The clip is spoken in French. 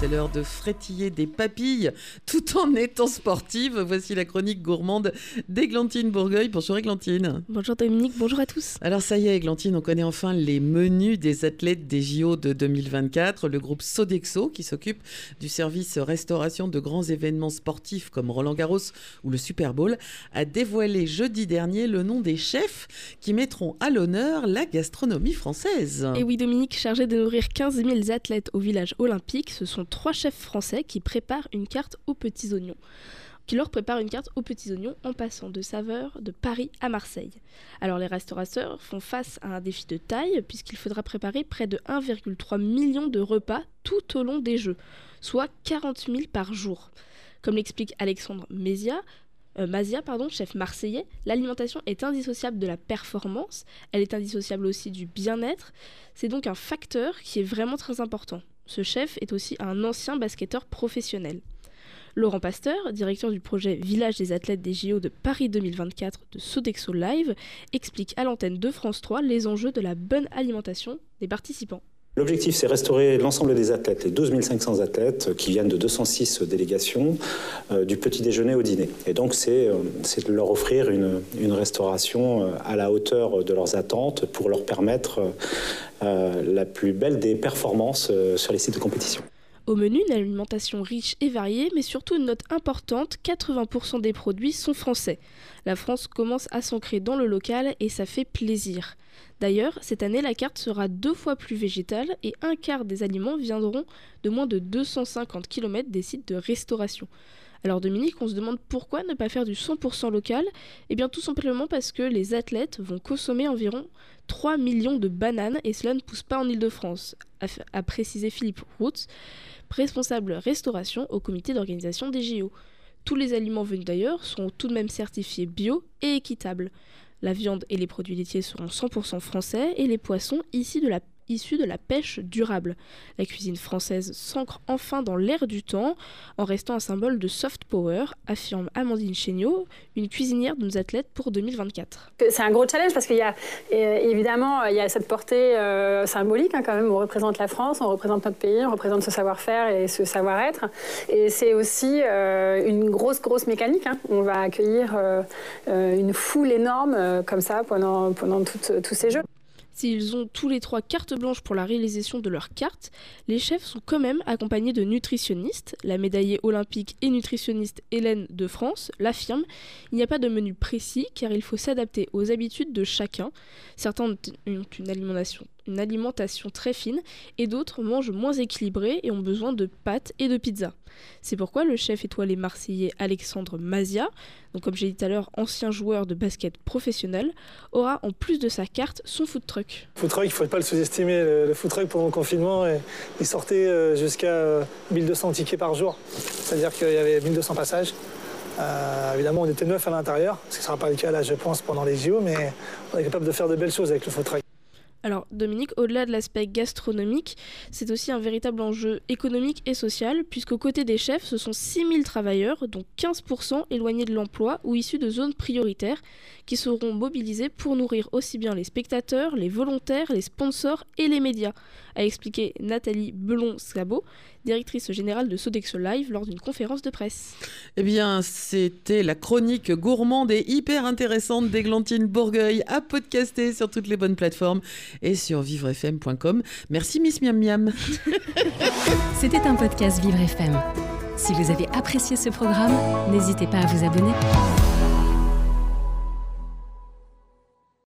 C'est l'heure de frétiller des papilles tout en étant sportive. Voici la chronique gourmande d'Églantine Bourgueil. Bonjour Églantine. Bonjour Dominique, bonjour à tous. Alors ça y est Églantine, on connaît enfin les menus des athlètes des JO de 2024. Le groupe Sodexo qui s'occupe du service restauration de grands événements sportifs comme Roland Garros ou le Super Bowl a dévoilé jeudi dernier le nom des chefs qui mettront à l'honneur la gastronomie française. Et oui Dominique, chargé de nourrir 15 000 athlètes au village olympique, ce sont trois chefs français qui préparent une carte aux petits oignons qui leur préparent une carte aux petits oignons en passant de saveur de Paris à Marseille. Alors les restaurateurs font face à un défi de taille puisqu'il faudra préparer près de 1,3 million de repas tout au long des Jeux, soit 40 000 par jour. Comme l'explique Alexandre Mézia, euh, Mazia, pardon, chef marseillais, l'alimentation est indissociable de la performance, elle est indissociable aussi du bien-être, c'est donc un facteur qui est vraiment très important. Ce chef est aussi un ancien basketteur professionnel. Laurent Pasteur, directeur du projet Village des athlètes des JO de Paris 2024 de Sodexo Live, explique à l'antenne de France 3 les enjeux de la bonne alimentation des participants. L'objectif, c'est restaurer l'ensemble des athlètes, les 12 500 athlètes qui viennent de 206 délégations, euh, du petit déjeuner au dîner. Et donc, c'est euh, de leur offrir une, restauration euh, à la hauteur de leurs attentes pour leur permettre la plus belle des performances sur les sites de compétition. Au menu, une alimentation riche et variée, mais surtout une note importante, 80% des produits sont français. La France commence à s'ancrer dans le local et ça fait plaisir. D'ailleurs, cette année, la carte sera deux fois plus végétale et un quart des aliments viendront de moins de 250 km des sites de restauration. Alors Dominique, on se demande pourquoi ne pas faire du 100% local? Eh bien tout simplement parce que les athlètes vont consommer environ 3 millions de bananes et cela ne pousse pas en Ile-de-France, a, précisé Philippe Routz, responsable restauration au comité d'organisation des JO. Tous les aliments venus d'ailleurs seront tout de même certifiés bio et équitables. La viande et les produits laitiers seront 100% français et les poissons issus de la issus de la pêche durable. La cuisine française s'ancre enfin dans l'air du temps en restant un symbole de soft power, affirme Amandine Chéniaud, une cuisinière de nos athlètes pour 2024. C'est un gros challenge parce qu'il y a évidemment il y a cette portée euh, symbolique hein, quand même. On représente la France, on représente notre pays, on représente ce savoir-faire et ce savoir-être. Et c'est aussi euh, une grosse grosse mécanique. Hein. On va accueillir euh, une foule énorme comme ça pendant pendant tous ces jeux. S'ils ont tous les trois carte blanche pour la réalisation de leur carte, les chefs sont quand même accompagnés de nutritionnistes. La médaillée olympique et nutritionniste Hélène de France l'affirme. Il n'y a pas de menu précis car il faut s'adapter aux habitudes de chacun. Certains ont une alimentation une alimentation très fine et d'autres mangent moins équilibré et ont besoin de pâtes et de pizza. C'est pourquoi le chef étoilé marseillais Alexandre Mazia, donc comme j'ai dit tout à l'heure ancien joueur de basket professionnel, aura en plus de sa carte son food truck. Food truck, il ne faut pas le sous-estimer. Le, food truck pendant le confinement, il sortait euh, jusqu'à 1200 euh, tickets par jour. C'est-à-dire qu'il y avait 1200 passages. Euh, évidemment, on était neuf à l'intérieur, ce qui ne sera pas le cas là, je pense, pendant les JO, mais on est capable de faire de belles choses avec le food truck. Alors Dominique, au-delà de l'aspect gastronomique, c'est aussi un véritable enjeu économique et social, puisqu'aux côtés des chefs, ce sont 6000 travailleurs, dont 15% éloignés de l'emploi ou issus de zones prioritaires, qui seront mobilisés pour nourrir aussi bien les spectateurs, les volontaires, les sponsors et les médias, a expliqué Nathalie Belon-Sabot, directrice générale de Sodexo Live, lors d'une conférence de presse. Eh bien, c'était la chronique gourmande et hyper intéressante d'Églantine Bourgueil à podcaster sur toutes les bonnes plateformes et sur vivrefm.com. Merci Miss Miam Miam. C'était un podcast Vivre FM. Si vous avez apprécié ce programme, n'hésitez pas à vous abonner.